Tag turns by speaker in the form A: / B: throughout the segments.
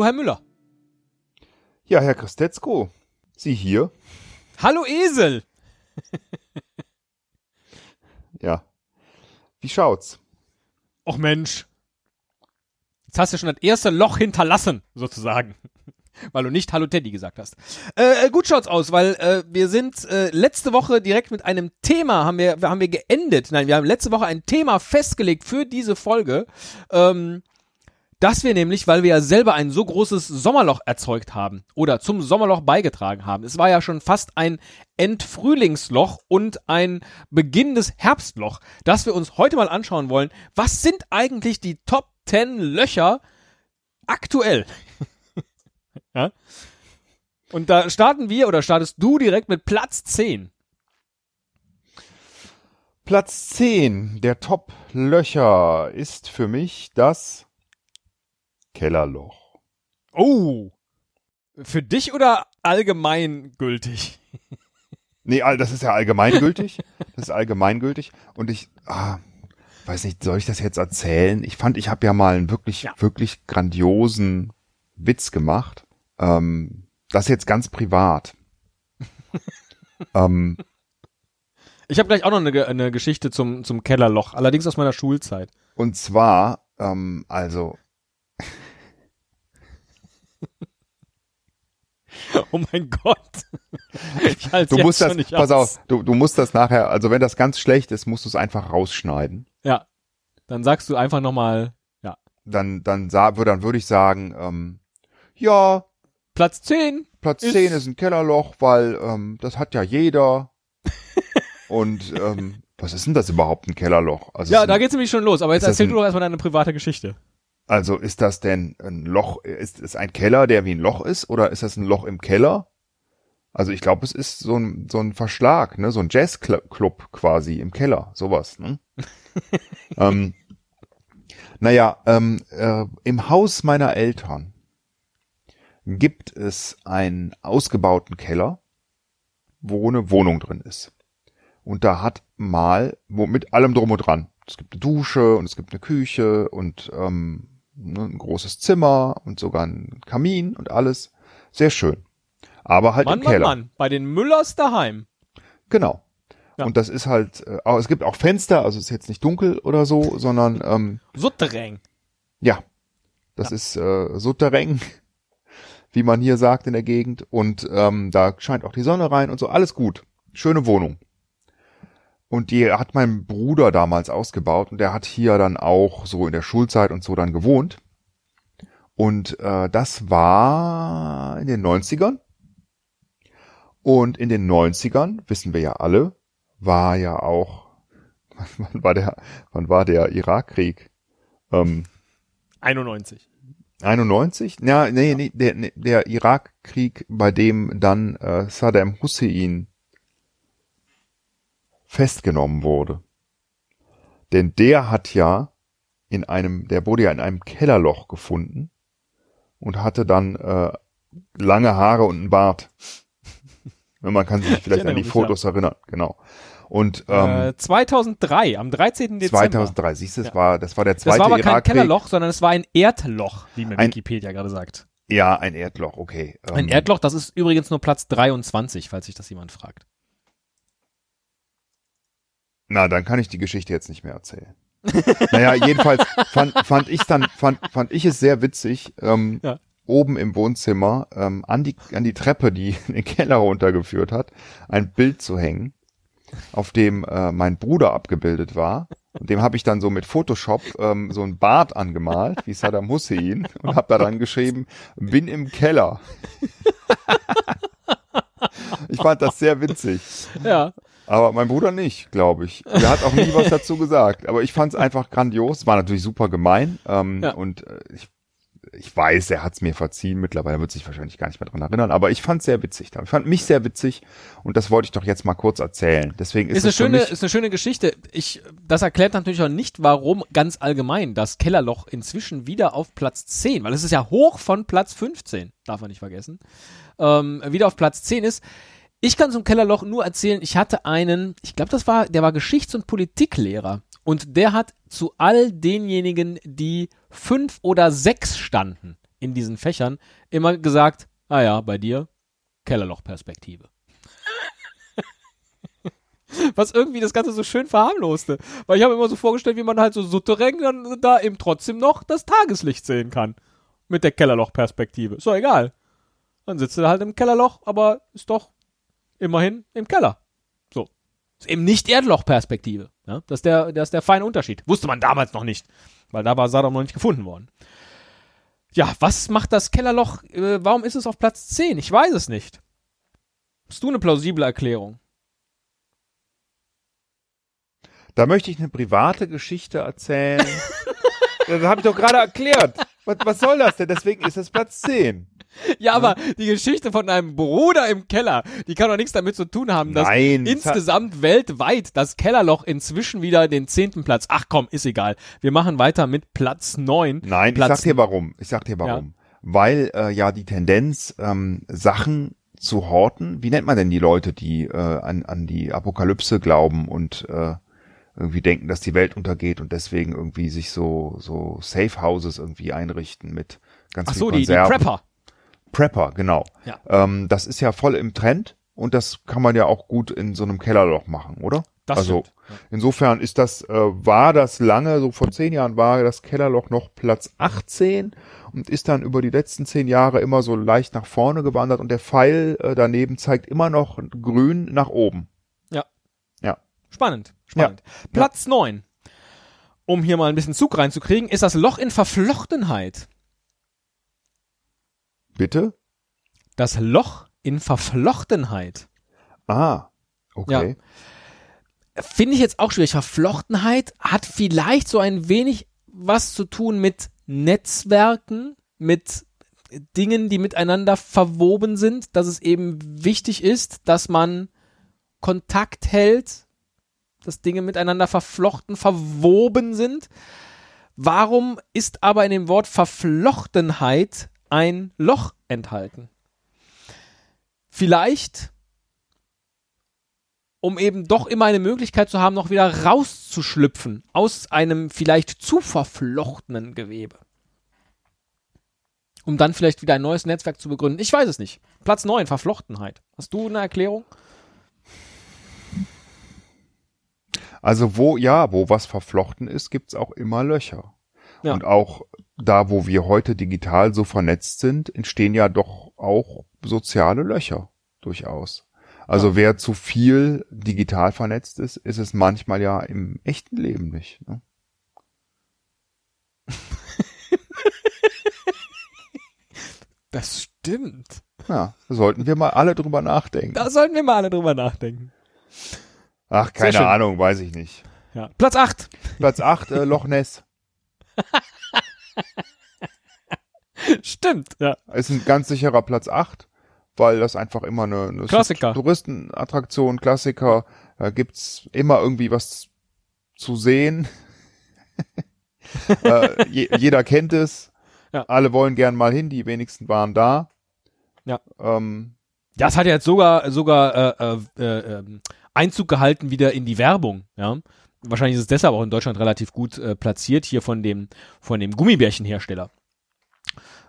A: Hallo, Herr Müller.
B: Ja, Herr Christetzko, Sie hier?
A: Hallo, Esel.
B: ja. Wie schaut's?
A: Och Mensch. Jetzt hast du schon das erste Loch hinterlassen, sozusagen. weil du nicht Hallo Teddy gesagt hast. Äh, äh, gut schaut's aus, weil äh, wir sind äh, letzte Woche direkt mit einem Thema haben wir, haben wir geendet. Nein, wir haben letzte Woche ein Thema festgelegt für diese Folge. Ähm, dass wir nämlich, weil wir ja selber ein so großes Sommerloch erzeugt haben oder zum Sommerloch beigetragen haben. Es war ja schon fast ein Endfrühlingsloch und ein beginnendes Herbstloch, dass wir uns heute mal anschauen wollen, was sind eigentlich die Top 10 Löcher aktuell? ja? Und da starten wir oder startest du direkt mit Platz 10.
B: Platz 10 der Top-Löcher ist für mich das Kellerloch.
A: Oh. Für dich oder allgemeingültig?
B: nee, das ist ja allgemeingültig. Das ist allgemeingültig. Und ich, ah, weiß nicht, soll ich das jetzt erzählen? Ich fand, ich habe ja mal einen wirklich, ja. wirklich grandiosen Witz gemacht. Ähm, das jetzt ganz privat.
A: ähm, ich habe gleich auch noch eine, eine Geschichte zum, zum Kellerloch, allerdings aus meiner Schulzeit.
B: Und zwar, ähm, also
A: oh mein Gott.
B: du musst das, pass aus. auf, du, du musst das nachher, also wenn das ganz schlecht ist, musst du es einfach rausschneiden.
A: Ja. Dann sagst du einfach nochmal, ja.
B: Dann, dann, dann würde ich sagen, ähm, ja.
A: Platz 10.
B: Platz ist 10 ist ein Kellerloch, weil ähm, das hat ja jeder. Und ähm, was ist denn das überhaupt, ein Kellerloch?
A: Also ja, da geht's nämlich schon los, aber jetzt erzähl du doch erstmal deine private Geschichte.
B: Also ist das denn ein Loch, ist es ein Keller, der wie ein Loch ist, oder ist das ein Loch im Keller? Also ich glaube, es ist so ein, so ein Verschlag, ne, so ein Jazzclub quasi im Keller, sowas, ne? ähm, naja, ähm, äh, im Haus meiner Eltern gibt es einen ausgebauten Keller, wo eine Wohnung drin ist. Und da hat mal, wo mit allem drum und dran. Es gibt eine Dusche und es gibt eine Küche und ähm, ein großes Zimmer und sogar ein Kamin und alles. Sehr schön. Aber halt
A: Mann,
B: im Keller.
A: Mann, Mann, bei den Müllers daheim.
B: Genau. Ja. Und das ist halt, äh, es gibt auch Fenster, also es ist jetzt nicht dunkel oder so, sondern ähm,
A: Souterrain.
B: Ja, das ja. ist äh, Souterrain, wie man hier sagt in der Gegend. Und ähm, da scheint auch die Sonne rein und so, alles gut. Schöne Wohnung. Und die hat mein Bruder damals ausgebaut und der hat hier dann auch so in der Schulzeit und so dann gewohnt. Und äh, das war in den 90ern. Und in den 90ern, wissen wir ja alle, war ja auch, wann war der, wann war der Irakkrieg?
A: Ähm, 91.
B: 91? Ja, nee, nee, der, der Irakkrieg, bei dem dann äh, Saddam Hussein festgenommen wurde. Denn der hat ja in einem, der wurde ja in einem Kellerloch gefunden und hatte dann äh, lange Haare und einen Bart. Man kann sich vielleicht an die Fotos ja. erinnern, genau. Und
A: ähm, äh, 2003, am 13.
B: Dezember. 2003, siehst du, das ja. war das war der zweite Das war
A: aber kein Kellerloch, sondern es war ein Erdloch, wie mir Wikipedia gerade sagt.
B: Ja, ein Erdloch, okay.
A: Ein ähm, Erdloch, das ist übrigens nur Platz 23, falls sich das jemand fragt.
B: Na, dann kann ich die Geschichte jetzt nicht mehr erzählen. naja, jedenfalls fand, fand ich dann, fand, fand ich es sehr witzig, ähm, ja. oben im Wohnzimmer ähm, an, die, an die Treppe, die in den Keller runtergeführt hat, ein Bild zu hängen, auf dem äh, mein Bruder abgebildet war. Und dem habe ich dann so mit Photoshop ähm, so ein Bart angemalt, wie Saddam Hussein, und habe da dann geschrieben, bin im Keller. ich fand das sehr witzig.
A: Ja.
B: Aber mein Bruder nicht, glaube ich. Der hat auch nie was dazu gesagt. Aber ich fand es einfach grandios. War natürlich super gemein. Ähm, ja. Und äh, ich, ich weiß, er hat es mir verziehen. Mittlerweile wird sich wahrscheinlich gar nicht mehr dran erinnern. Aber ich fand es sehr witzig. Ich fand mich sehr witzig. Und das wollte ich doch jetzt mal kurz erzählen. Deswegen ist, ist
A: eine schöne, ist eine schöne Geschichte. Ich, das erklärt natürlich auch nicht, warum ganz allgemein das Kellerloch inzwischen wieder auf Platz 10, weil es ist ja hoch von Platz 15, darf man nicht vergessen, ähm, wieder auf Platz 10 ist ich kann zum Kellerloch nur erzählen, ich hatte einen, ich glaube, das war, der war Geschichts- und Politiklehrer. Und der hat zu all denjenigen, die fünf oder sechs standen, in diesen Fächern immer gesagt, ah ja, bei dir Kellerlochperspektive. Was irgendwie das Ganze so schön verharmloste. Weil ich habe immer so vorgestellt, wie man halt so Souterrain dann da eben trotzdem noch das Tageslicht sehen kann. Mit der Kellerlochperspektive. Ist doch egal. Dann sitzt du halt im Kellerloch, aber ist doch immerhin im Keller. So. Ist eben nicht Erdlochperspektive. Ja? Das, ist der, das ist der feine Unterschied. Wusste man damals noch nicht. Weil da war Saddam noch nicht gefunden worden. Ja, was macht das Kellerloch? Äh, warum ist es auf Platz 10? Ich weiß es nicht. Hast du eine plausible Erklärung?
B: Da möchte ich eine private Geschichte erzählen. das habe ich doch gerade erklärt. Was, was soll das denn? Deswegen ist es Platz 10.
A: Ja, aber die Geschichte von einem Bruder im Keller, die kann doch nichts damit zu tun haben, dass
B: Nein,
A: insgesamt weltweit das Kellerloch inzwischen wieder den zehnten Platz. Ach komm, ist egal. Wir machen weiter mit Platz neun.
B: Nein,
A: Platz
B: ich sag dir warum. Ich sag dir warum. Weil äh, ja die Tendenz, ähm, Sachen zu horten, wie nennt man denn die Leute, die äh, an, an die Apokalypse glauben und äh, irgendwie denken, dass die Welt untergeht und deswegen irgendwie sich so so Safe Houses irgendwie einrichten mit ganz
A: Ach so, die, die. Prepper.
B: Prepper, genau.
A: Ja.
B: Ähm, das ist ja voll im Trend und das kann man ja auch gut in so einem Kellerloch machen, oder?
A: Das
B: also.
A: Ja.
B: insofern ist das, äh, war das lange, so vor zehn Jahren war das Kellerloch noch Platz 18 und ist dann über die letzten zehn Jahre immer so leicht nach vorne gewandert und der Pfeil äh, daneben zeigt immer noch grün nach oben.
A: Spannend, spannend. Platz neun. Um hier mal ein bisschen Zug reinzukriegen, ist das Loch in Verflochtenheit.
B: Bitte?
A: Das Loch in Verflochtenheit.
B: Ah, okay.
A: Finde ich jetzt auch schwierig. Verflochtenheit hat vielleicht so ein wenig was zu tun mit Netzwerken, mit Dingen, die miteinander verwoben sind, dass es eben wichtig ist, dass man Kontakt hält, dass Dinge miteinander verflochten, verwoben sind. Warum ist aber in dem Wort Verflochtenheit ein Loch enthalten? Vielleicht, um eben doch immer eine Möglichkeit zu haben, noch wieder rauszuschlüpfen aus einem vielleicht zu verflochtenen Gewebe. Um dann vielleicht wieder ein neues Netzwerk zu begründen. Ich weiß es nicht. Platz 9, Verflochtenheit. Hast du eine Erklärung?
B: Also wo, ja, wo was verflochten ist, gibt's auch immer Löcher.
A: Ja.
B: Und auch da, wo wir heute digital so vernetzt sind, entstehen ja doch auch soziale Löcher durchaus. Also
A: Ja.
B: wer zu viel digital vernetzt ist, ist es manchmal ja im echten Leben nicht. Ne?
A: Das stimmt.
B: Ja, sollten wir mal alle drüber nachdenken.
A: Da sollten wir mal alle drüber nachdenken.
B: Ach, keine Ahnung, weiß ich nicht.
A: Ja. Platz 8.
B: Platz 8, äh, Loch Ness.
A: Stimmt, ja.
B: Ist ein ganz sicherer Platz 8, weil das einfach immer eine, eine
A: Klassiker.
B: Touristenattraktion, Klassiker. Da gibt's immer irgendwie was zu sehen. äh, je, jeder kennt es.
A: Ja.
B: Alle wollen gern mal hin, die wenigsten waren da.
A: Ja.
B: Ähm,
A: Das hat jetzt sogar, sogar äh, äh, äh, ähm, Einzug gehalten wieder in die Werbung, ja. Wahrscheinlich ist es deshalb auch in Deutschland relativ gut äh, platziert, hier von dem, von dem Gummibärchenhersteller.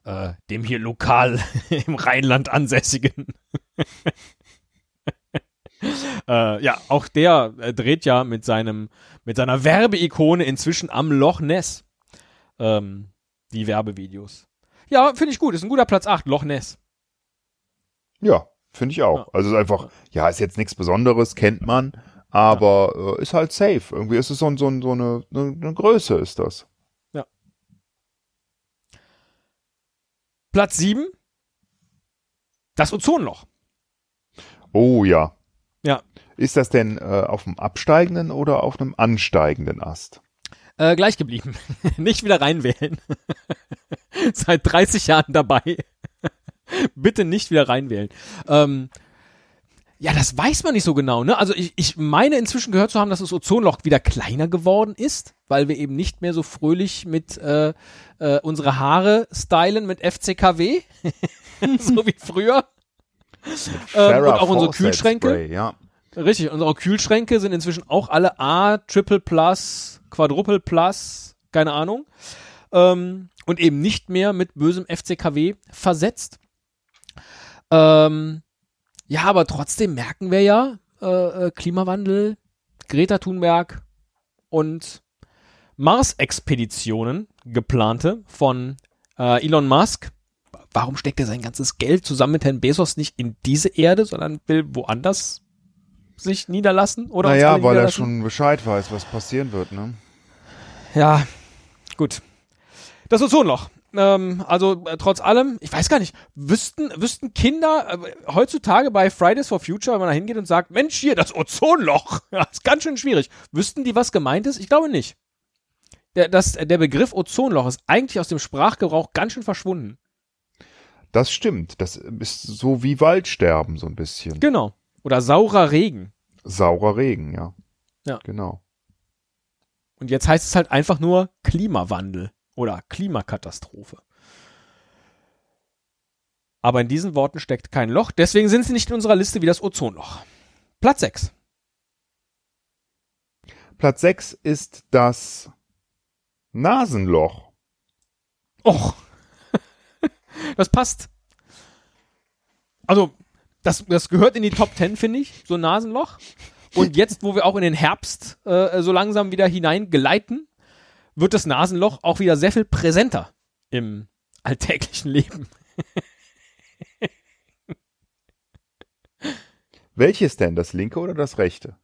A: Äh, dem hier lokal im Rheinland ansässigen. äh, ja, auch der äh, dreht ja mit seinem, mit seiner Werbeikone inzwischen am Loch Ness ähm, die Werbevideos. Ja, finde ich gut. Ist ein guter Platz 8, Loch Ness.
B: ja, finde ich auch.
A: Ja.
B: Also ist einfach, ja, ist jetzt nichts Besonderes, kennt man, aber äh, ist halt safe. Irgendwie ist es so, so, so eine, eine, Größe ist das.
A: Platz 7, das Ozonloch.
B: Oh ja.
A: Ja.
B: Ist das denn äh, auf dem absteigenden oder auf einem ansteigenden Ast?
A: Äh, gleich geblieben. Nicht wieder reinwählen. Seit 30 Jahren dabei. Bitte nicht wieder reinwählen. Ähm, ja, das weiß man nicht so genau, ne? Also ich, ich meine inzwischen gehört zu haben, dass das Ozonloch wieder kleiner geworden ist, weil wir eben nicht mehr so fröhlich mit äh, äh, unsere Haare stylen mit FCKW, so wie früher. Ähm, und auch unsere Kühlschränke.
B: Spray, ja.
A: Richtig, unsere Kühlschränke sind inzwischen auch alle A, Triple Plus, Quadruple Plus, keine Ahnung. ähm, und eben nicht mehr mit bösem FCKW versetzt. Ähm, ja, aber trotzdem merken wir ja, äh, äh, Klimawandel, Greta Thunberg und Mars-Expeditionen, geplante von äh, Elon Musk. Warum steckt er sein ganzes Geld zusammen mit Herrn Bezos nicht in diese Erde, sondern will woanders sich niederlassen? Oder
B: Naja, weil er schon Bescheid weiß, was passieren wird, ne?
A: Ja, gut. Das Ozonloch. Ähm, also äh, trotz allem, ich weiß gar nicht, wüssten, wüssten Kinder äh, heutzutage bei Fridays for Future, wenn man da hingeht und sagt, Mensch, hier, das Ozonloch, ja, ist ganz schön schwierig. Wüssten die, was gemeint ist? Ich glaube nicht. Der, das, der Begriff Ozonloch ist eigentlich aus dem Sprachgebrauch ganz schön verschwunden.
B: Das stimmt. Das ist so wie Waldsterben, so ein bisschen.
A: Genau. Oder saurer Regen.
B: Saurer Regen, ja.
A: Ja.
B: Genau.
A: Und jetzt heißt es halt einfach nur Klimawandel oder Klimakatastrophe. Aber in diesen Worten steckt kein Loch, deswegen sind sie nicht in unserer Liste wie das Ozonloch. Platz 6.
B: Platz 6 ist das Nasenloch.
A: Och. das passt. Also, das, das gehört in die Top 10, finde ich, so ein Nasenloch. Und jetzt, wo wir auch in den Herbst äh, so langsam wieder hineingeleiten, wird das Nasenloch auch wieder sehr viel präsenter im alltäglichen Leben.
B: Welches denn? Das linke oder das rechte?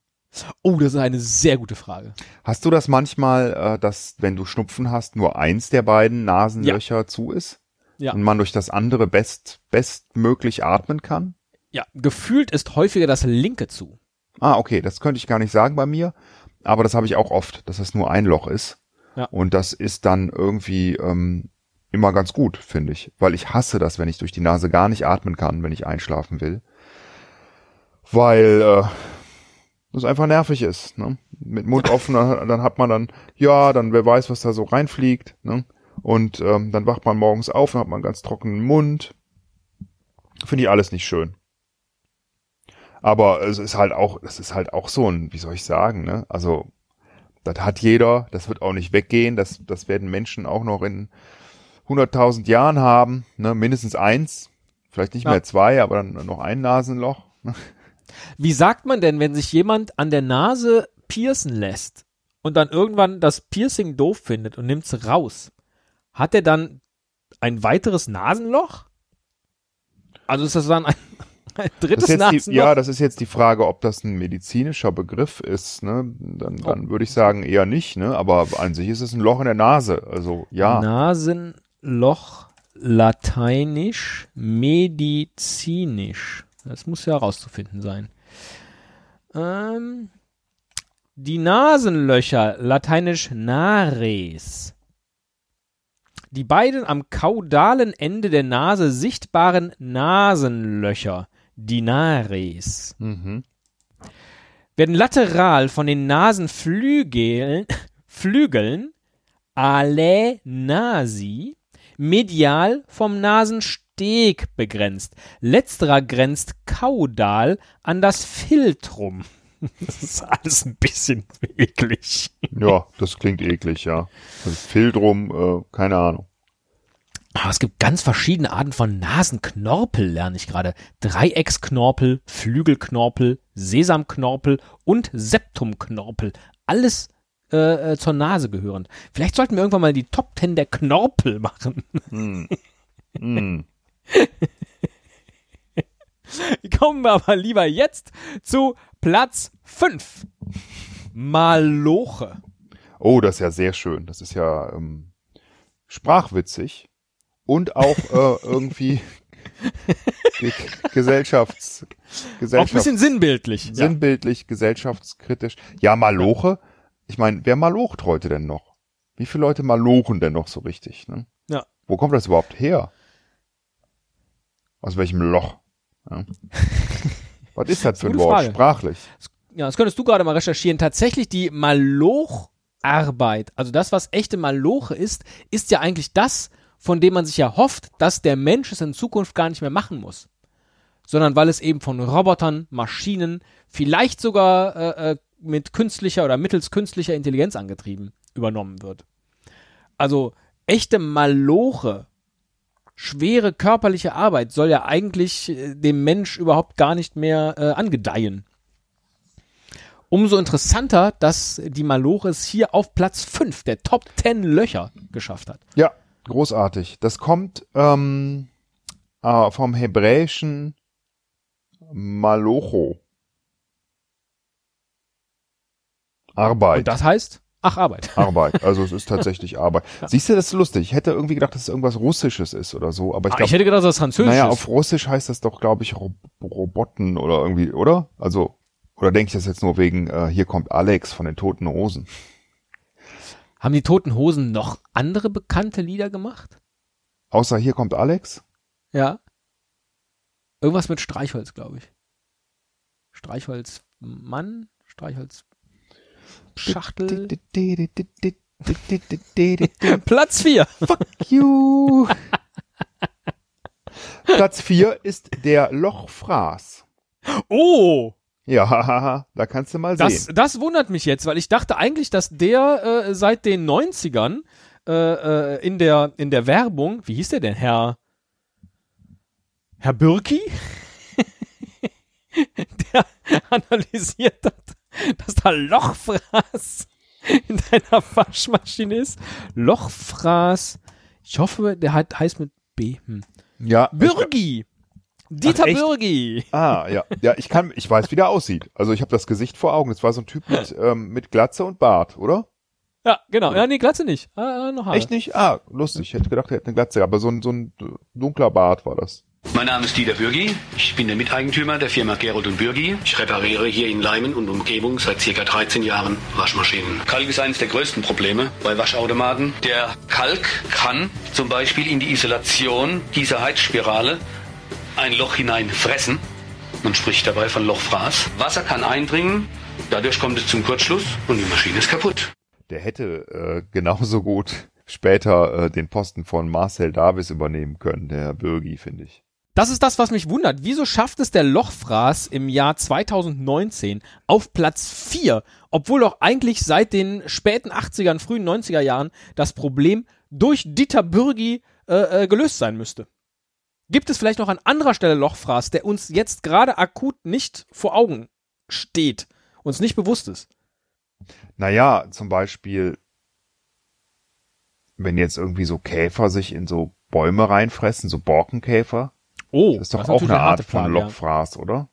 A: Oh, das ist eine sehr gute Frage.
B: Hast du das manchmal, äh, dass wenn du Schnupfen hast, nur eins der beiden Nasenlöcher zu ist?
A: Ja.
B: Und man durch das andere best, bestmöglich atmen kann?
A: Ja, gefühlt ist häufiger das linke zu.
B: Ah, okay, das könnte ich gar nicht sagen bei mir, aber das habe ich auch oft, dass es nur ein Loch ist.
A: Ja.
B: Und das ist dann irgendwie ähm, immer ganz gut, finde ich, weil ich hasse das, wenn ich durch die Nase gar nicht atmen kann, wenn ich einschlafen will, weil äh, das einfach nervig ist. Ne? Mit Mund offen, dann hat man dann, ja, dann wer weiß, was da so reinfliegt. Ne? Und ähm, dann wacht man morgens auf und hat man einen ganz trockenen Mund. Finde ich alles nicht schön. Aber es ist halt auch, es ist halt auch so ein, wie soll ich sagen, ne? Also, das hat jeder, das wird auch nicht weggehen, das, das werden Menschen auch noch in 100.000 Jahren haben, ne? Mindestens eins, vielleicht nicht
A: Ja.
B: mehr zwei, aber dann noch ein Nasenloch.
A: Wie sagt man denn, wenn sich jemand an der Nase piercen lässt und dann irgendwann das Piercing doof findet und nimmt's raus? Hat er dann ein weiteres Nasenloch? Also ist das dann ein, ein
B: Das
A: drittes Nasenloch?
B: die, ja, das ist jetzt die Frage, ob das ein medizinischer Begriff ist, ne? Dann,
A: Oh.
B: dann würde ich sagen eher nicht, ne? Aber an sich ist es ein Loch in der Nase, also ja.
A: Nasenloch, lateinisch, medizinisch. Das muss ja herauszufinden sein. Ähm, die Nasenlöcher, lateinisch nares. Die beiden am kaudalen Ende der Nase sichtbaren Nasenlöcher, die nares,
B: Mhm.
A: werden lateral von den Nasenflügeln Flügeln alle nasi medial vom Nasensteg begrenzt. Letzterer grenzt kaudal an das Filtrum. Das ist alles ein bisschen eklig.
B: Ja, das klingt eklig, ja. Also Filtrum, äh, keine Ahnung.
A: Aber es gibt ganz verschiedene Arten von Nasenknorpel, lerne ich gerade. Dreiecksknorpel, Flügelknorpel, Sesamknorpel und Septumknorpel. Alles äh, äh, zur Nase gehörend. Vielleicht sollten wir irgendwann mal die Top Ten der Knorpel machen.
B: Hm.
A: Kommen wir aber lieber jetzt zu Platz 5. Maloche.
B: Oh, das ist ja sehr schön. Das ist ja ähm, sprachwitzig und auch äh, irgendwie ge gesellschafts,
A: Auch ein
B: gesellschafts
A: bisschen sinnbildlich. Ja.
B: sinnbildlich, gesellschaftskritisch. Ja, Maloche. Ich meine, wer malocht heute denn noch? Wie viele Leute malochen denn noch so richtig? Ne?
A: Ja.
B: Wo kommt das überhaupt her? Aus welchem Loch? Ja. Was ist das für ein Wort?
A: Frage.
B: Sprachlich.
A: Ja, das könntest du gerade mal recherchieren. Tatsächlich die Malocharbeit, also das, was echte Maloche ist, ist ja eigentlich das, von dem man sich ja hofft, dass der Mensch es in Zukunft gar nicht mehr machen muss. Sondern weil es eben von Robotern, Maschinen, vielleicht sogar äh, äh, mit künstlicher oder mittels künstlicher Intelligenz angetrieben übernommen wird. Also echte Maloche, schwere körperliche Arbeit soll ja eigentlich äh, dem Mensch überhaupt gar nicht mehr äh, angedeihen. Umso interessanter, dass die Maloche es hier auf Platz 5 der Top 10 Löcher geschafft hat.
B: Ja, großartig. Das kommt ähm, äh, vom hebräischen Malocho. Arbeit.
A: Und das heißt, ach, Arbeit.
B: Arbeit. Also es ist tatsächlich Arbeit. Siehst du, das ist lustig. Ich hätte irgendwie gedacht, dass es irgendwas Russisches ist oder so, aber ich
A: Ah,
B: glaube,
A: ich hätte gedacht, das ist Französisch.
B: naja,
A: ist.
B: auf Russisch heißt das doch, glaube ich, Ro Robotten oder irgendwie, oder? Also, oder denke ich das jetzt nur wegen, äh, hier kommt Alex von den Toten Rosen.
A: Haben die Toten Hosen noch andere bekannte Lieder gemacht?
B: Außer hier kommt Alex?
A: Ja. Irgendwas mit Streichholz, glaube ich. Streichholzmann, Streichholz Schachtel. Platz 4.
B: Fuck you. Platz vier ist der Lochfraß.
A: Oh,
B: Ja, da kannst du mal
A: das,
B: sehen.
A: das wundert mich jetzt, weil ich dachte eigentlich, dass der äh, seit den 90ern äh, äh, in, der, in der Werbung, wie hieß der denn, Herr Herr Birki? der analysiert hat, dass da Lochfraß in deiner Waschmaschine ist. Lochfraß. Ich hoffe, der hat, heißt mit B. Hm.
B: Ja.
A: Bürgi. Dieter? Bürgi.
B: Ah, ja. Ja, ich kann, ich weiß, wie der aussieht. Also ich habe das Gesicht vor Augen. Das war so ein Typ mit, ähm, mit Glatze und Bart, oder?
A: Ja, genau. Ja, nee, Glatze nicht. Ah, ah, noch Haare.
B: Echt nicht? Ah, lustig. Ich hätte gedacht, er hätte eine Glatze, aber so ein, so ein dunkler Bart war das.
C: Mein Name ist Dieter Bürgi. Ich bin der Miteigentümer der Firma Gerold und Bürgi. Ich repariere hier in Leimen und Umgebung seit ca. 13 Jahren Waschmaschinen. Kalk ist eines der größten Probleme bei Waschautomaten. Der Kalk kann zum Beispiel in die Isolation dieser Heizspirale ein Loch hinein fressen. Man spricht dabei von Lochfraß. Wasser kann eindringen, dadurch kommt es zum Kurzschluss und die Maschine ist kaputt.
B: Der hätte äh, genauso gut später äh, den Posten von Marcel Davis übernehmen können, der Herr Bürgi, finde ich.
A: Das ist das, was mich wundert. Wieso schafft es der Lochfraß im Jahr 2019 auf Platz 4, obwohl doch eigentlich seit den späten 80ern, frühen 90er Jahren das Problem durch Dieter Bürgi äh, äh, gelöst sein müsste? Gibt es vielleicht noch an anderer Stelle Lochfraß, der uns jetzt gerade akut nicht vor Augen steht, uns nicht bewusst ist?
B: Naja, zum Beispiel, wenn jetzt irgendwie so Käfer sich in so Bäume reinfressen, so Borkenkäfer,
A: Oh,
B: das ist doch auch
A: natürlich
B: eine Art von
A: Frage, ja.
B: Lochfraß, oder?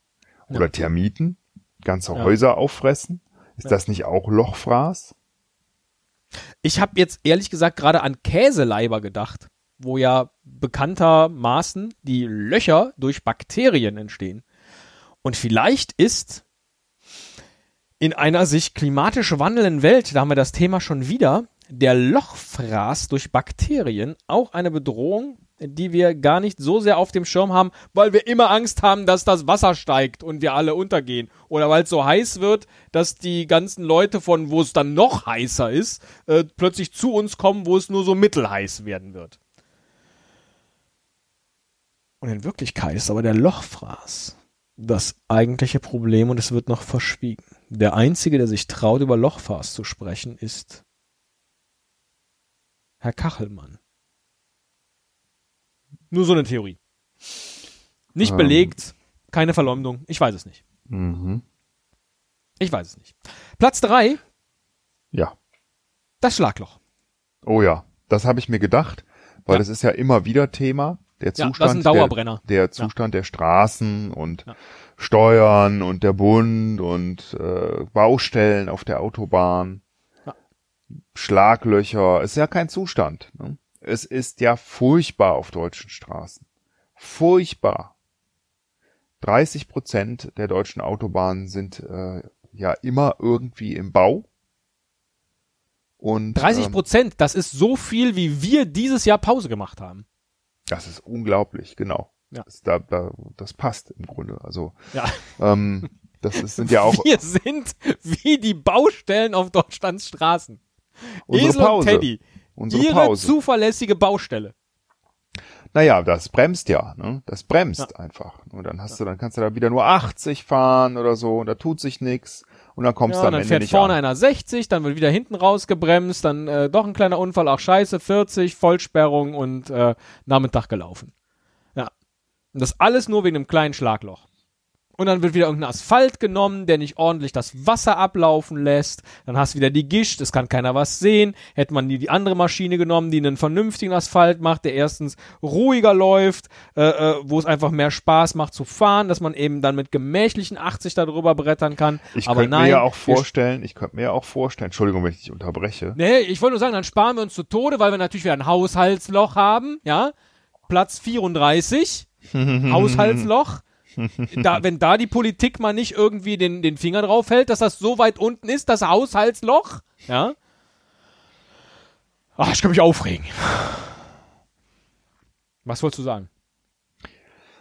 B: Oder
A: Ja.
B: Termiten, ganze
A: Ja.
B: Häuser auffressen. Ist das nicht auch Lochfraß?
A: Ich habe jetzt ehrlich gesagt gerade an Käseleiber gedacht, wo ja bekanntermaßen die Löcher durch Bakterien entstehen. Und vielleicht ist in einer sich klimatisch wandelnden Welt, da haben wir das Thema schon wieder, der Lochfraß durch Bakterien auch eine Bedrohung, die wir gar nicht so sehr auf dem Schirm haben, weil wir immer Angst haben, dass das Wasser steigt und wir alle untergehen. Oder weil es so heiß wird, dass die ganzen Leute von, wo es dann noch heißer ist, äh, plötzlich zu uns kommen, wo es nur so mittelheiß werden wird. Und in Wirklichkeit ist aber der Lochfraß das eigentliche Problem und es wird noch verschwiegen. Der Einzige, der sich traut, über Lochfraß zu sprechen, ist Herr Kachelmann. Nur so eine Theorie. Nicht
B: Ähm.
A: belegt, keine Verleumdung. Ich weiß es nicht.
B: Mhm.
A: Ich weiß es nicht. Platz drei,
B: Ja.
A: das Schlagloch.
B: Oh ja, das habe ich mir gedacht, weil
A: Ja.
B: das ist ja immer wieder Thema. Der
A: Ja,
B: Zustand. Der, der Zustand der Straßen und
A: Ja.
B: Steuern und der Bund und äh, Baustellen auf der Autobahn.
A: Ja.
B: Schlaglöcher. Ist ja kein Zustand. Ne? Es ist ja furchtbar auf deutschen Straßen. Furchtbar. 30 Prozent der deutschen Autobahnen sind äh, ja immer irgendwie im Bau. Und
A: 30
B: ähm,
A: Prozent, das ist so viel, wie wir dieses Jahr Pause gemacht haben.
B: Das ist unglaublich, genau.
A: Ja.
B: Das, da, da, das passt im Grunde. Also
A: Ja.
B: ähm, das ist, sind ja auch
A: Wir sind wie die Baustellen auf Deutschlands Straßen.
B: unsere
A: Esel und
B: Pause.
A: Teddy.
B: Unsere
A: Ihre
B: Pause.
A: zuverlässige Baustelle.
B: Naja, das bremst ja, ne? Das bremst einfach. Und dann hast du, dann kannst du da wieder nur 80 fahren oder so und da tut sich nix. Und dann kommst
A: Ja,
B: du
A: und
B: am
A: dann
B: Ende
A: fährt
B: nicht
A: vorne
B: an.
A: einer 60, dann wird wieder hinten rausgebremst, dann äh, doch ein kleiner Unfall, ach scheiße, 40, Vollsperrung und äh, Nachmittag gelaufen. Ja. Und das alles nur wegen einem kleinen Schlagloch. Und dann wird wieder irgendein Asphalt genommen, der nicht ordentlich das Wasser ablaufen lässt. Dann hast du wieder die Gischt, es kann keiner was sehen. Hätte man nie die andere Maschine genommen, die einen vernünftigen Asphalt macht, der erstens ruhiger läuft, äh, äh, wo es einfach mehr Spaß macht zu fahren, dass man eben dann mit gemächlichen 80 darüber brettern kann.
B: Ich könnte mir ja auch vorstellen, ich könnte mir ja auch vorstellen, Entschuldigung, wenn ich dich unterbreche.
A: Nee, ich wollte nur sagen, dann sparen wir uns zu Tode, weil wir natürlich wieder ein Haushaltsloch haben, ja. Platz 34, Haushaltsloch. Da, wenn da die Politik mal nicht irgendwie den, den Finger drauf hält, dass das so weit unten ist, das Haushaltsloch, ja. Ach, ich kann mich aufregen. Was wolltest du sagen?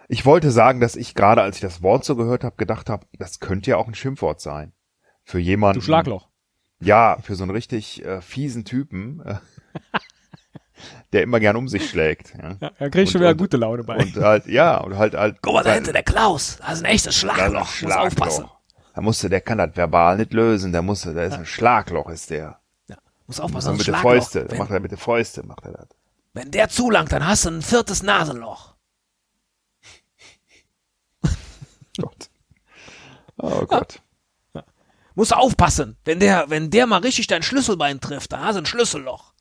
B: Ich wollte sagen, dass ich gerade, als ich das Wort so gehört habe, gedacht habe, das könnte ja auch ein Schimpfwort sein. Für jemanden.
A: Du Schlagloch.
B: Ja, für so einen richtig äh, fiesen Typen, äh, der immer gern um sich schlägt. Ja.
A: Ja, da krieg ich
B: Und-
A: schon wieder
B: und-
A: gute Laune bei.
B: Und halt, ja, und halt halt.
D: Guck mal da hinten, der Klaus. Das ist ein echtes
B: da
D: Schlagloch.
B: ein
D: Muss
B: Schlagloch.
D: aufpassen.
B: Da musste, der kann das verbal nicht lösen, der musste, da ist ein Schlagloch, ist der.
D: Muss
B: So
D: aufpassen, ein
B: mit der
D: Schlagloch.
B: Fäuste, da
D: Wenn,
B: macht er mit der Fäuste, macht er das.
D: wenn der zulangt, dann hast du ein viertes Nasenloch.
B: Gott. Oh Gott.
D: Muss aufpassen. Wenn der, wenn der mal richtig dein Schlüsselbein trifft, dann hast du ein Schlüsselloch.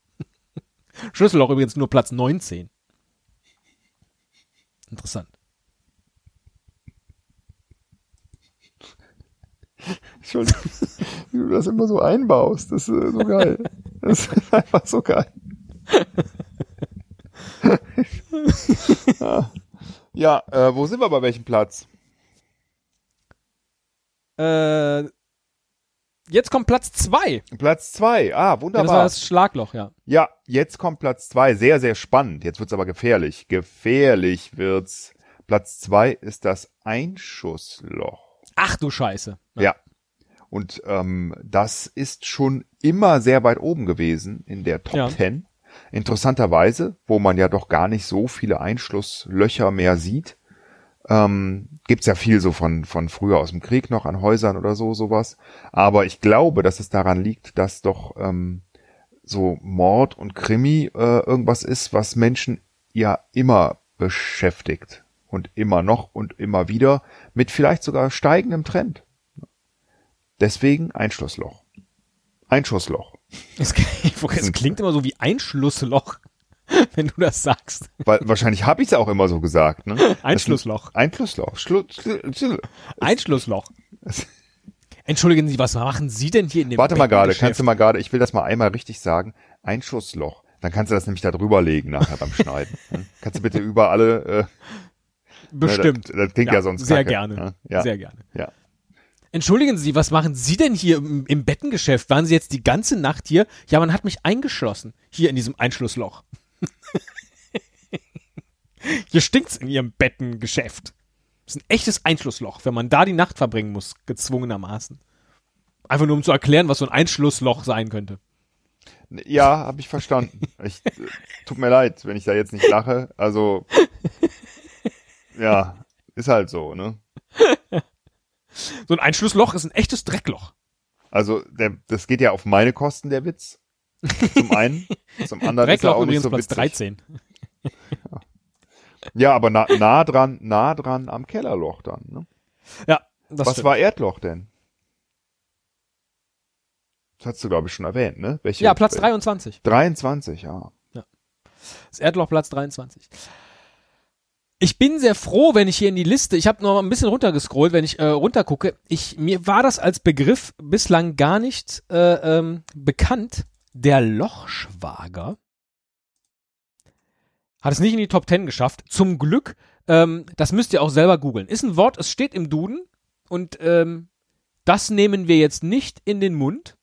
A: Schlüsselloch übrigens nur Platz 19. Interessant.
B: Entschuldigung, wie du das immer so einbaust, das ist äh, so geil. Das ist einfach so geil. Ja. ja, äh, wo sind wir bei welchem Platz?
A: Äh, jetzt kommt Platz 2.
B: Platz zwei. Ah,
A: Ja, das war
B: wunderbar.
A: das Schlagloch, ja.
B: Ja, jetzt kommt Platz zwei. Sehr, sehr spannend. Jetzt wird's aber gefährlich. Gefährlich wird's. Platz zwei ist das Einschussloch.
A: Ach du Scheiße.
B: Ja. Und ähm, das ist schon immer sehr weit oben gewesen in der Top
A: Ja.
B: 10. Interessanterweise, wo man ja doch gar nicht so viele Einschlusslöcher mehr sieht, ähm, gibt's ja viel so von, von früher aus dem Krieg noch an Häusern oder so, sowas. Aber ich glaube, dass es daran liegt, dass doch ähm, so Mord und Krimi äh, irgendwas ist, was Menschen ja immer beschäftigt. Und immer noch und immer wieder mit vielleicht sogar steigendem Trend. Deswegen Einschlussloch. Einschussloch.
A: Es, es klingt immer so wie Einschlussloch, wenn du das sagst.
B: Weil wahrscheinlich habe ich es auch immer so gesagt. Ne?
A: Einschlussloch.
B: Einschlussloch. Schlu Schlu Schlu
A: Einschlussloch. Entschuldigen Sie, was machen Sie denn hier in dem
B: Warte mal gerade,
A: Bettengeschäft?
B: kannst du mal gerade, ich will das mal einmal richtig sagen. Einschussloch. Dann kannst du das nämlich da drüber legen nachher beim Schneiden. ne? Kannst du bitte über alle. Äh,
A: Bestimmt.
B: Das, das klingt ja, sonst
A: Sehr
B: kacke,
A: gerne.
B: ne? Ja.
A: Sehr gerne.
B: Ja.
A: Entschuldigen Sie, was machen Sie denn hier im, im Bettengeschäft? Waren Sie jetzt die ganze Nacht hier? Ja, man hat mich eingeschlossen. Hier in diesem Einschlussloch. Hier stinkt's in Ihrem Bettengeschäft. Das ist ein echtes Einschlussloch, wenn man da die Nacht verbringen muss, gezwungenermaßen. Einfach nur um zu erklären, was so ein Einschlussloch sein könnte.
B: Ja, habe ich verstanden. Ich, äh, tut mir leid, wenn ich da jetzt nicht lache. Also, ja, ist halt so, ne?
A: So ein Einschlussloch ist ein echtes Dreckloch.
B: Also, der, das geht ja auf meine Kosten, der Witz. Zum einen. Zum anderen ist er auch nicht so
A: Platz
B: witzig.
A: 13.
B: Ja, aber nah, nah dran, nah dran am Kellerloch dann. Ne?
A: Ja, das
B: Was
A: stimmt.
B: war Erdloch denn? Das hast du, glaube ich, schon erwähnt, ne? Welche,
A: Ja, Platz 23.
B: 23, ja.
A: Das Erdloch Platz 23. Ich bin sehr froh, wenn ich hier in die Liste, ich habe noch mal ein bisschen runtergescrollt, wenn ich äh, runtergucke. Ich, mir war das als Begriff bislang gar nicht äh, ähm, bekannt. Der Lochschwager hat es nicht in die Top 10 geschafft. Zum Glück, ähm, das müsst ihr auch selber googeln. Ist ein Wort, es steht im Duden und ähm, das nehmen wir jetzt nicht in den Mund.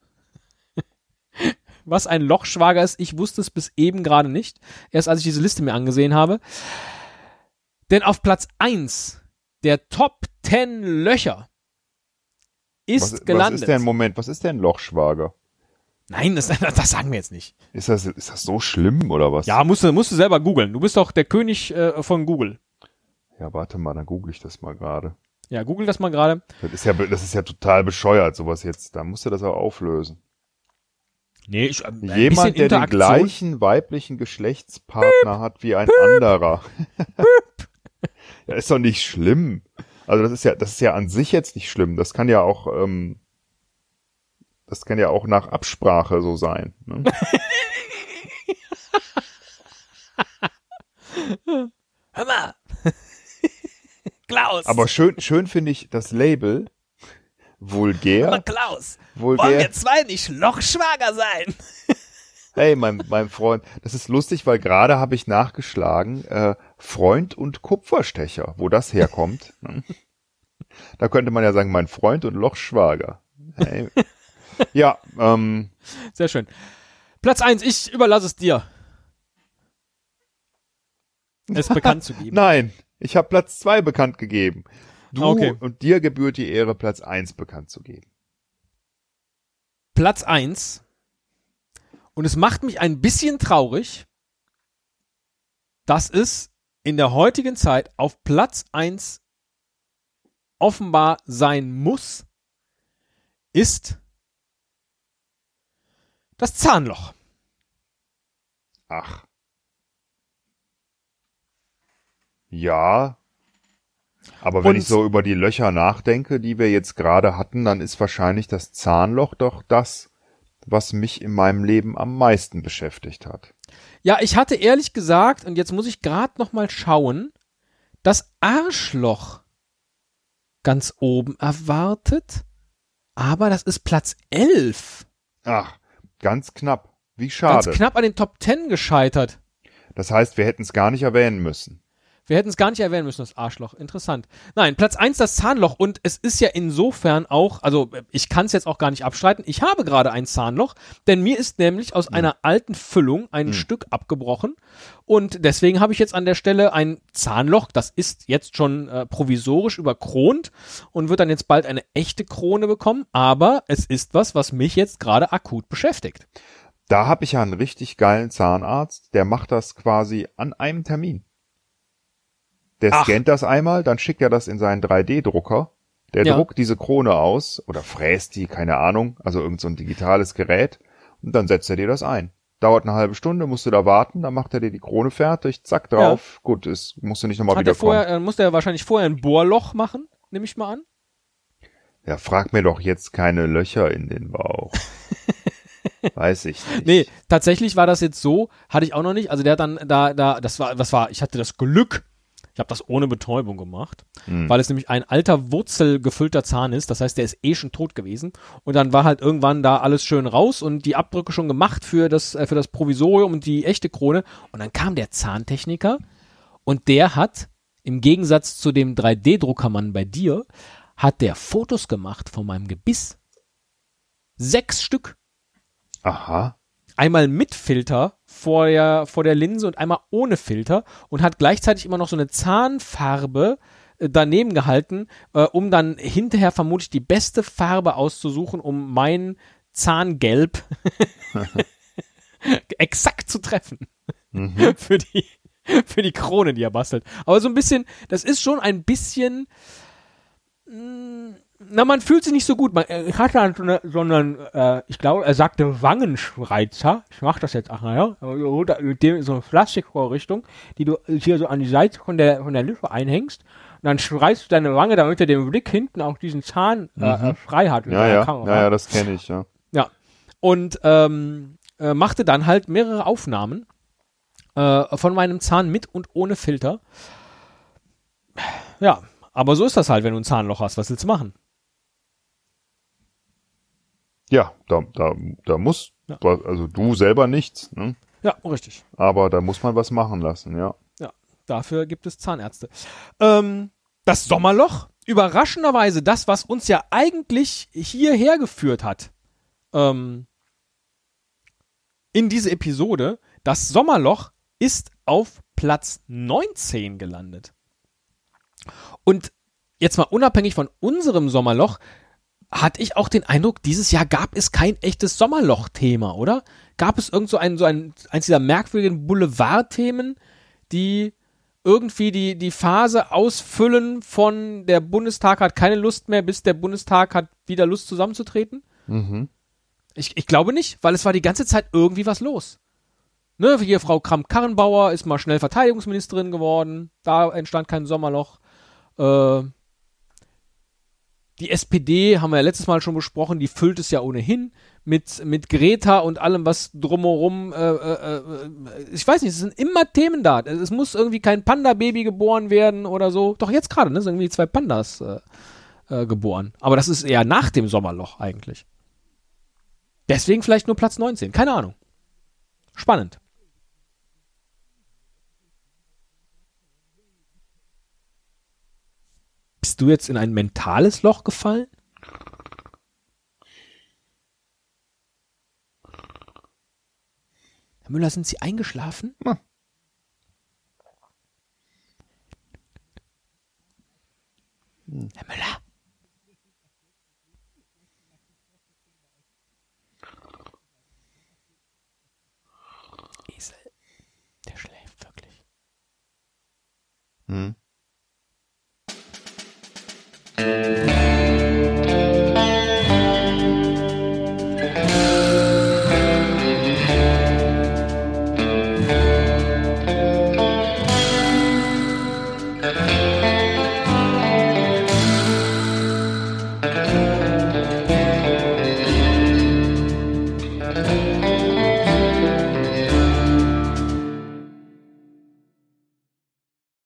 A: Was ein Lochschwager ist, ich wusste es bis eben gerade nicht. Erst als ich diese Liste mir angesehen habe. Denn auf Platz 1 der Top 10 Löcher ist
B: Was, was
A: gelandet.
B: ist denn, Moment, was ist denn Lochschwager?
A: Nein, das, das sagen wir jetzt nicht.
B: Ist das, ist das so schlimm oder was?
A: Ja, musst du, musst du selber googeln. Du bist doch der König äh, von Google.
B: Ja, warte mal, dann google ich das mal gerade.
A: Ja, google das mal gerade.
B: Das ist ja, das ist ja total bescheuert, sowas jetzt. Da musst du das auch auflösen.
A: Nee, ich, bisschen
B: Jemand, der den gleichen weiblichen Geschlechtspartner hat wie ein anderer. ja, ist doch nicht schlimm. Also das ist ja, das ist ja an sich jetzt nicht schlimm. Das kann ja auch, ähm, das kann ja auch nach Absprache so sein. Ne?
D: Hör mal. Klaus.
B: Aber schön, schön finde ich das Label
D: Aber
B: vulgär,
D: Klaus. Wollen wir
B: vulgär.
D: zwei nicht lochschwager sein?
B: Hey, mein, mein Freund, das ist lustig, weil gerade habe ich nachgeschlagen, äh, Freund und Kupferstecher, wo das herkommt. ne? Da könnte man ja sagen, mein Freund und Lochschwager. Hey. Ja, ähm,
A: Sehr schön. Platz eins, ich überlasse es dir. Es bekannt zu geben.
B: nein, ich habe Platz zwei bekannt gegeben. Du
A: Okay.
B: und dir gebührt die Ehre, Platz eins bekannt zu geben.
A: Platz eins Und es macht mich ein bisschen traurig, dass es in der heutigen Zeit auf Platz eins offenbar sein muss, ist das Zahnloch.
B: Ach. Ja. Aber wenn
A: Und-
B: ich so über die Löcher nachdenke, die wir jetzt gerade hatten, dann ist wahrscheinlich das Zahnloch doch das, was mich in meinem Leben am meisten beschäftigt hat.
A: Ja, ich hatte ehrlich gesagt, und jetzt muss ich gerade noch mal schauen, das Arschloch ganz oben erwartet, aber das ist Platz 11.
B: Ach, ganz knapp. Wie
A: Ganz
B: schade.
A: knapp an den Top 10 gescheitert.
B: Das heißt, wir hätten es gar nicht erwähnen müssen.
A: Wir hätten es gar nicht erwähnen müssen, das Arschloch. Interessant. Nein, Platz 1 das Zahnloch und es ist ja insofern auch, also ich kann es jetzt auch gar nicht abstreiten, ich habe gerade ein Zahnloch, denn mir ist nämlich aus einer alten Füllung ein Stück abgebrochen und deswegen habe ich jetzt an der Stelle ein Zahnloch, das ist jetzt schon äh, provisorisch überkront und wird dann jetzt bald eine echte Krone bekommen, aber es ist was, was mich jetzt gerade akut beschäftigt.
B: Da habe ich ja einen richtig geilen Zahnarzt, der macht das quasi an einem Termin. Der
A: Ach.
B: scannt das einmal, dann schickt er das in seinen 3D-Drucker. Der
A: Ja.
B: druckt diese Krone aus oder fräst die, keine Ahnung, also irgend so ein digitales Gerät und dann setzt er dir das ein. Dauert eine halbe Stunde, musst du da warten, dann macht er dir die Krone fertig, zack drauf. Gut, ist, musst du nicht nochmal wieder
A: er vorher,
B: kommen.
A: äh, musste er wahrscheinlich vorher ein Bohrloch machen, nehme ich mal an.
B: Ja, frag mir doch jetzt keine Löcher in den Bauch. Weiß ich nicht.
A: Nee, tatsächlich war das jetzt so, hatte ich auch noch nicht. Also der hat dann da, da, das war, was war, ich hatte das Glück, ich habe das ohne Betäubung gemacht, weil es nämlich ein alter wurzelgefüllter Zahn ist. Das heißt, der ist eh schon tot gewesen. Und dann war halt irgendwann da alles schön raus und die Abdrücke schon gemacht für das, äh, für das Provisorium und die echte Krone. Und dann kam der Zahntechniker und der hat, im Gegensatz zu dem 3D-Druckermann bei dir, hat der Fotos gemacht von meinem Gebiss. Sechs Stück
B: Aha.
A: Einmal mit Filter vor der, vor der Linse und einmal ohne Filter und hat gleichzeitig immer noch so eine Zahnfarbe äh, daneben gehalten, äh, um dann hinterher vermutlich die beste Farbe auszusuchen, um mein Zahngelb exakt zu treffen. für die für die Krone, die er bastelt. Aber so ein bisschen, das ist schon ein bisschen mh, na, man fühlt sich nicht so gut. Man äh, hat dann so eine, sondern äh, ich glaube, er sagte Wangenspreizer. Ich mach das jetzt auch, naja. Mit dem so eine Plastikvorrichtung, die du hier so an die Seite von der von der Lippe einhängst. Und dann spreizt du deine Wange, damit er den Blick hinten auch diesen Zahn äh, äh, frei hat.
B: Ja, ja,
A: Kamera.
B: ja, ja, das kenne ich, ja.
A: Ja. Und ähm, äh, machte dann halt mehrere Aufnahmen äh, von meinem Zahn mit und ohne Filter. Ja, aber so ist das halt, wenn du ein Zahnloch hast. Was willst du machen?
B: Ja, da, da, da muss,
A: Ja.
B: also du selber nichts, ne?
A: Ja, richtig.
B: aber da muss man was machen lassen, ja.
A: Ja, dafür gibt es Zahnärzte. Ähm, das Sommerloch, überraschenderweise das, was uns ja eigentlich hierher geführt hat, ähm, in diese Episode, das Sommerloch ist auf Platz 19 gelandet. Und jetzt mal unabhängig von unserem Sommerloch, hatte ich auch den Eindruck, dieses Jahr gab es kein echtes Sommerloch-Thema, oder? Gab es irgend so ein, so ein, eins dieser merkwürdigen Boulevard-Themen, die irgendwie die, die Phase ausfüllen von der Bundestag hat keine Lust mehr, bis der Bundestag hat wieder Lust zusammenzutreten?
B: Mhm.
A: Ich, ich glaube nicht, weil es war die ganze Zeit irgendwie was los. Ne, hier Frau Kramp-Karrenbauer ist mal schnell Verteidigungsministerin geworden, da entstand kein Sommerloch. Äh, die SPD, haben wir ja letztes Mal schon besprochen, die füllt es ja ohnehin mit, mit Greta und allem, was drumherum, äh, äh, äh, ich weiß nicht, es sind immer Themen da. Es muss irgendwie kein Panda-Baby geboren werden oder so. Doch jetzt gerade, ne, sind irgendwie zwei Pandas äh, äh, geboren. Aber das ist eher nach dem Sommerloch eigentlich. Deswegen vielleicht nur Platz 19, keine Ahnung. Spannend. du jetzt in ein mentales Loch gefallen? Herr Müller, sind Sie eingeschlafen?
B: Ja.
A: Herr Müller? Esel, der schläft wirklich. Hm. Thank you.